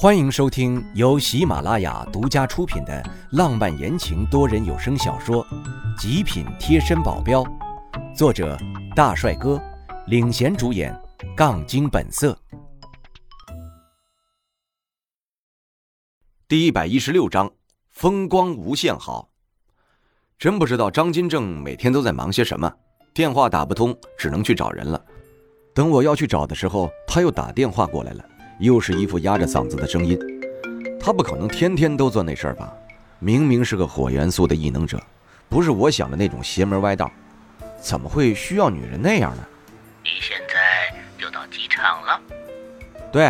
欢迎收听由喜马拉雅独家出品的浪漫言情多人有声小说《极品贴身保镖》，作者大帅哥领衔主演，杠精本色。第一百一十六章，风光无限好。真不知道张金正每天都在忙些什么，电话打不通，只能去找人了。等我要去找的时候，他又打电话过来了。又是一副压着嗓子的声音，他不可能天天都做那事儿吧？明明是个火元素的异能者，不是我想的那种邪门歪道，怎么会需要女人那样呢？你现在就到机场了？对。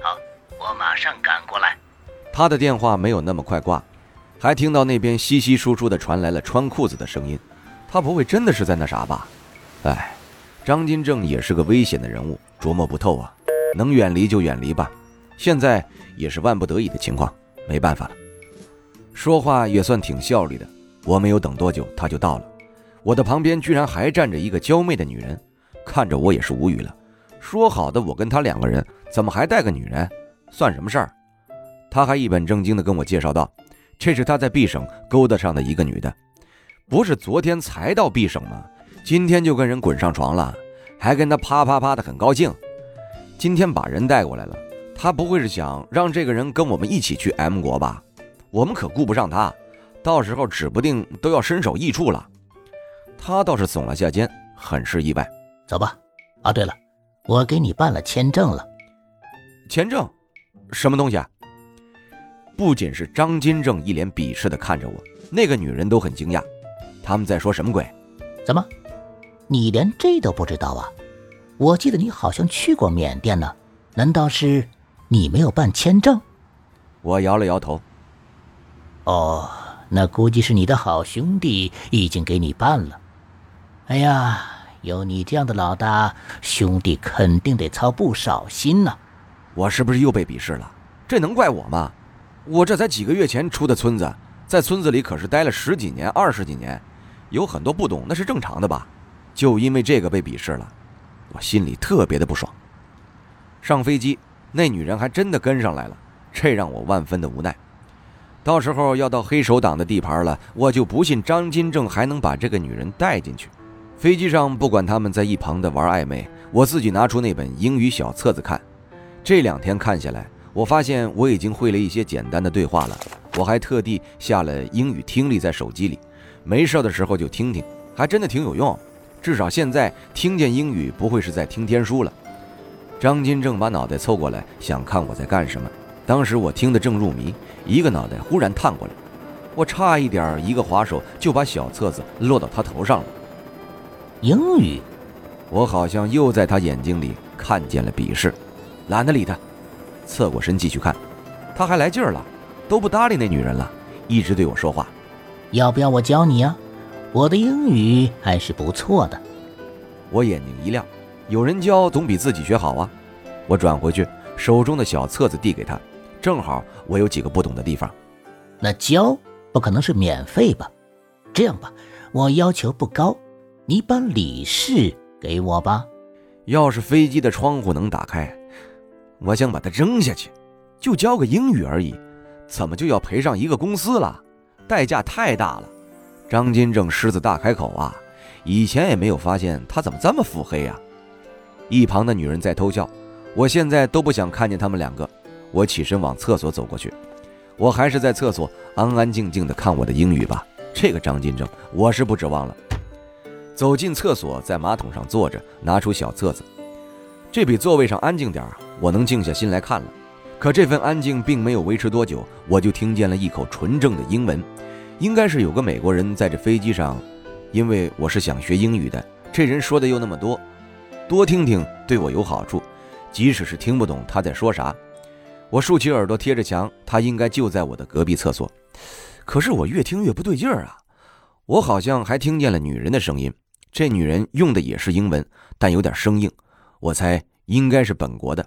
好，我马上赶过来。他的电话没有那么快挂，还听到那边稀稀疏疏的传来了穿裤子的声音。他不会真的是在那啥吧？哎，张金正也是个危险的人物，琢磨不透啊。能远离就远离吧，现在也是万不得已的情况，没办法了。说话也算挺效率的，我没有等多久，他就到了。我的旁边居然还站着一个娇媚的女人，看着我也是无语了。说好的我跟他两个人，怎么还带个女人？算什么事儿？他还一本正经地跟我介绍道：“这是他在 B 省勾搭上的一个女的，不是昨天才到 B 省吗？今天就跟人滚上床了，还跟他啪啪啪的很高兴。”今天把人带过来了，他不会是想让这个人跟我们一起去 M 国吧？我们可顾不上他，到时候指不定都要身首异处了。他倒是耸了下肩，很是意外。走吧。啊，对了，我给你办了签证了。签证？什么东西啊？不仅是张金正一脸鄙视的看着我，那个女人都很惊讶。他们在说什么鬼？怎么，你连这都不知道啊？我记得你好像去过缅甸呢，难道是你没有办签证？我摇了摇头。哦，那估计是你的好兄弟已经给你办了。哎呀，有你这样的老大，兄弟肯定得操不少心呢。我是不是又被鄙视了？这能怪我吗？我这才几个月前出的村子，在村子里可是待了十几年、二十几年，有很多不懂，那是正常的吧？就因为这个被鄙视了。我心里特别的不爽。上飞机，那女人还真的跟上来了，这让我万分的无奈。到时候要到黑手党的地盘了，我就不信张金正还能把这个女人带进去。飞机上不管他们在一旁的玩暧昧，我自己拿出那本英语小册子看。这两天看下来，我发现我已经会了一些简单的对话了。我还特地下了英语听力在手机里，没事的时候就听听，还真的挺有用。至少现在听见英语不会是在听天书了。张金正把脑袋凑过来，想看我在干什么。当时我听得正入迷，一个脑袋忽然探过来，我差一点一个滑手就把小册子落到他头上了。英语，我好像又在他眼睛里看见了鄙视，懒得理他，侧过身继续看。他还来劲儿了，都不搭理那女人了，一直对我说话。要不要我教你呀？我的英语还是不错的，我眼睛一亮，有人教总比自己学好啊！我转回去，手中的小册子递给他，正好我有几个不懂的地方。那教不可能是免费吧？这样吧，我要求不高，你把李氏给我吧。要是飞机的窗户能打开，我想把它扔下去。就教个英语而已，怎么就要赔上一个公司了？代价太大了。张金正狮子大开口啊！以前也没有发现他怎么这么腹黑呀。一旁的女人在偷笑，我现在都不想看见他们两个。我起身往厕所走过去，我还是在厕所安安静静的看我的英语吧。这个张金正，我是不指望了。走进厕所，在马桶上坐着，拿出小册子。这比座位上安静点儿，我能静下心来看了。可这份安静并没有维持多久，我就听见了一口纯正的英文。应该是有个美国人在这飞机上，因为我是想学英语的。这人说的又那么多，多听听对我有好处。即使是听不懂他在说啥，我竖起耳朵贴着墙，他应该就在我的隔壁厕所。可是我越听越不对劲儿啊！我好像还听见了女人的声音，这女人用的也是英文，但有点生硬。我猜应该是本国的。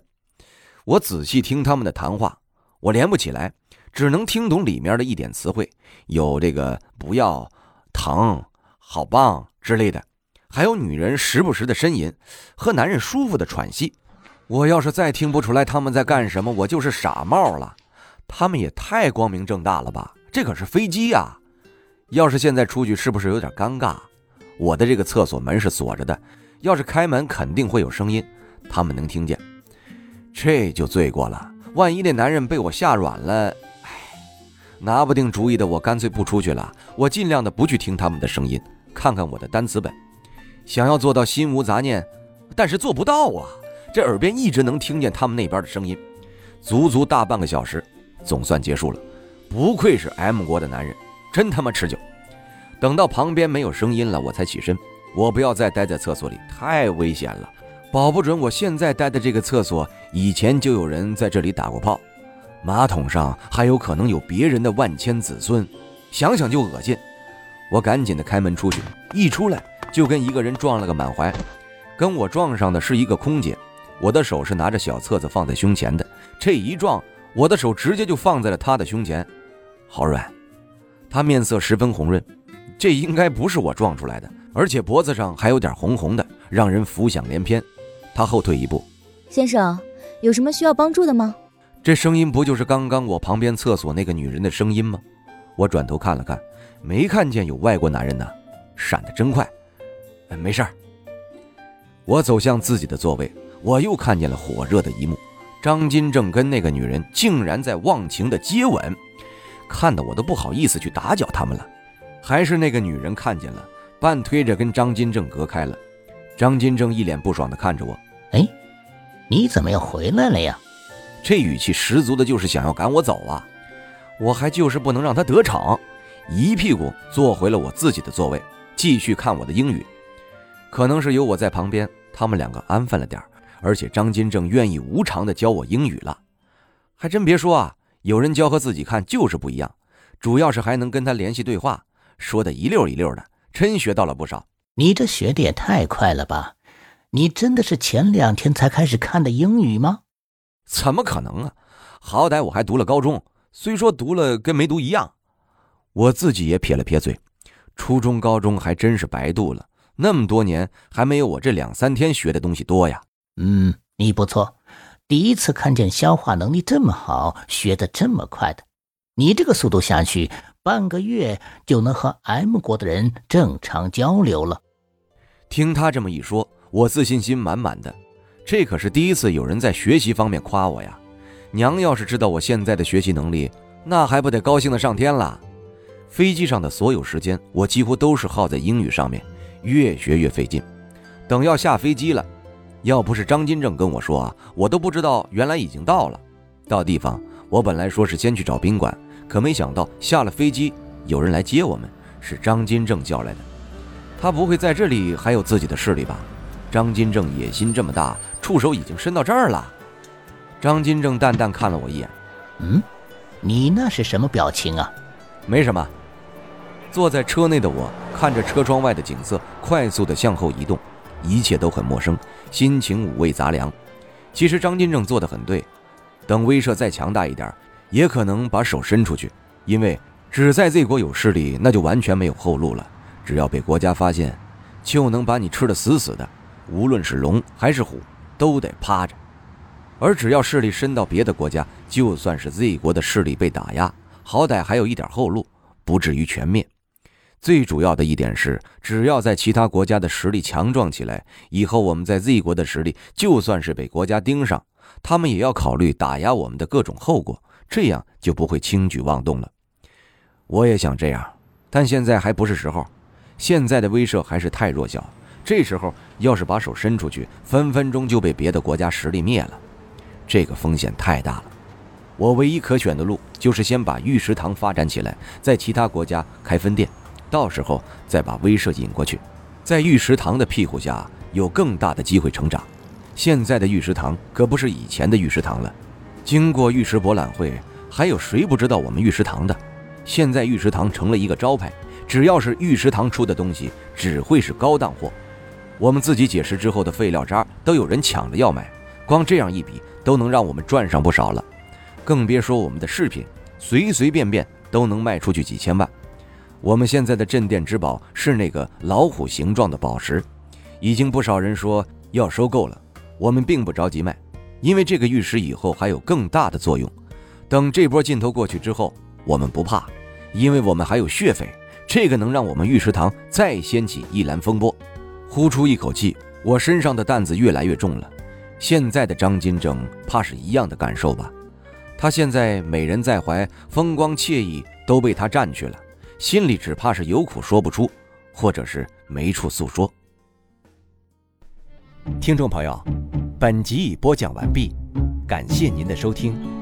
我仔细听他们的谈话，我连不起来。只能听懂里面的一点词汇，有这个不要、疼、好棒之类的，还有女人时不时的呻吟和男人舒服的喘息。我要是再听不出来他们在干什么，我就是傻帽了。他们也太光明正大了吧？这可是飞机呀！要是现在出去，是不是有点尴尬？我的这个厕所门是锁着的，要是开门，肯定会有声音，他们能听见，这就罪过了。万一那男人被我吓软了，拿不定主意的我干脆不出去了。我尽量的不去听他们的声音，看看我的单词本，想要做到心无杂念，但是做不到啊！这耳边一直能听见他们那边的声音，足足大半个小时，总算结束了。不愧是 M 国的男人，真他妈持久。等到旁边没有声音了，我才起身。我不要再待在厕所里，太危险了。保不准我现在待的这个厕所，以前就有人在这里打过炮，马桶上还有可能有别人的万千子孙，想想就恶心。我赶紧的开门出去，一出来就跟一个人撞了个满怀，跟我撞上的是一个空姐，我的手是拿着小册子放在胸前的，这一撞，我的手直接就放在了她的胸前，好软。她面色十分红润，这应该不是我撞出来的，而且脖子上还有点红红的，让人浮想联翩。她后退一步，先生，有什么需要帮助的吗？这声音不就是刚刚我旁边厕所那个女人的声音吗？我转头看了看，没看见有外国男人呢，闪得真快。没事儿。我走向自己的座位，我又看见了火热的一幕：张金正跟那个女人竟然在忘情的接吻，看得我都不好意思去打搅他们了。还是那个女人看见了，半推着跟张金正隔开了。张金正一脸不爽地看着我，哎，你怎么又回来了呀？这语气十足的就是想要赶我走啊！我还就是不能让他得逞，一屁股坐回了我自己的座位，继续看我的英语。可能是有我在旁边，他们两个安分了点而且张金正愿意无偿的教我英语了。还真别说啊，有人教和自己看就是不一样，主要是还能跟他联系对话，说的一溜一溜的，真学到了不少。你这学的也太快了吧！你真的是前两天才开始看的英语吗？怎么可能啊！好歹我还读了高中，虽说读了跟没读一样。我自己也撇了撇嘴，初中、高中还真是白读了，那么多年还没有我这两三天学的东西多呀。嗯，你不错，第一次看见消化能力这么好、学的这么快的。你这个速度下去。半个月就能和 M 国的人正常交流了。听他这么一说，我自信心满满的。这可是第一次有人在学习方面夸我呀！娘要是知道我现在的学习能力，那还不得高兴的上天了？飞机上的所有时间，我几乎都是耗在英语上面，越学越费劲。等要下飞机了，要不是张金正跟我说啊，我都不知道原来已经到了。到地方，我本来说是先去找宾馆。可没想到下了飞机，有人来接我们，是张金正叫来的。他不会在这里还有自己的势力吧？张金正野心这么大，触手已经伸到这儿了。张金正淡淡看了我一眼，嗯，你那是什么表情啊？没什么。坐在车内的我看着车窗外的景色，快速的向后移动，一切都很陌生，心情五味杂粮。其实张金正做的很对，等威慑再强大一点。也可能把手伸出去，因为只在 Z 国有势力，那就完全没有后路了。只要被国家发现，就能把你吃得死死的。无论是龙还是虎，都得趴着。而只要势力伸到别的国家，就算是 Z 国的势力被打压，好歹还有一点后路，不至于全灭。最主要的一点是，只要在其他国家的实力强壮起来，以后我们在 Z 国的实力，就算是被国家盯上，他们也要考虑打压我们的各种后果。这样就不会轻举妄动了。我也想这样，但现在还不是时候。现在的威慑还是太弱小，这时候要是把手伸出去，分分钟就被别的国家实力灭了。这个风险太大了。我唯一可选的路就是先把玉石堂发展起来，在其他国家开分店，到时候再把威慑引过去，在玉石堂的庇护下，有更大的机会成长。现在的玉石堂可不是以前的玉石堂了。经过玉石博览会，还有谁不知道我们玉石堂的？现在玉石堂成了一个招牌，只要是玉石堂出的东西，只会是高档货。我们自己解释之后的废料渣都有人抢着要买，光这样一笔都能让我们赚上不少了。更别说我们的饰品，随随便便都能卖出去几千万。我们现在的镇店之宝是那个老虎形状的宝石，已经不少人说要收购了，我们并不着急卖。因为这个玉石以后还有更大的作用。等这波劲头过去之后，我们不怕，因为我们还有血匪，这个能让我们玉石堂再掀起一蓝风波。呼出一口气，我身上的担子越来越重了。现在的张金正怕是一样的感受吧？他现在美人在怀，风光惬意都被他占去了，心里只怕是有苦说不出，或者是没处诉说。听众朋友，本集已播讲完毕，感谢您的收听。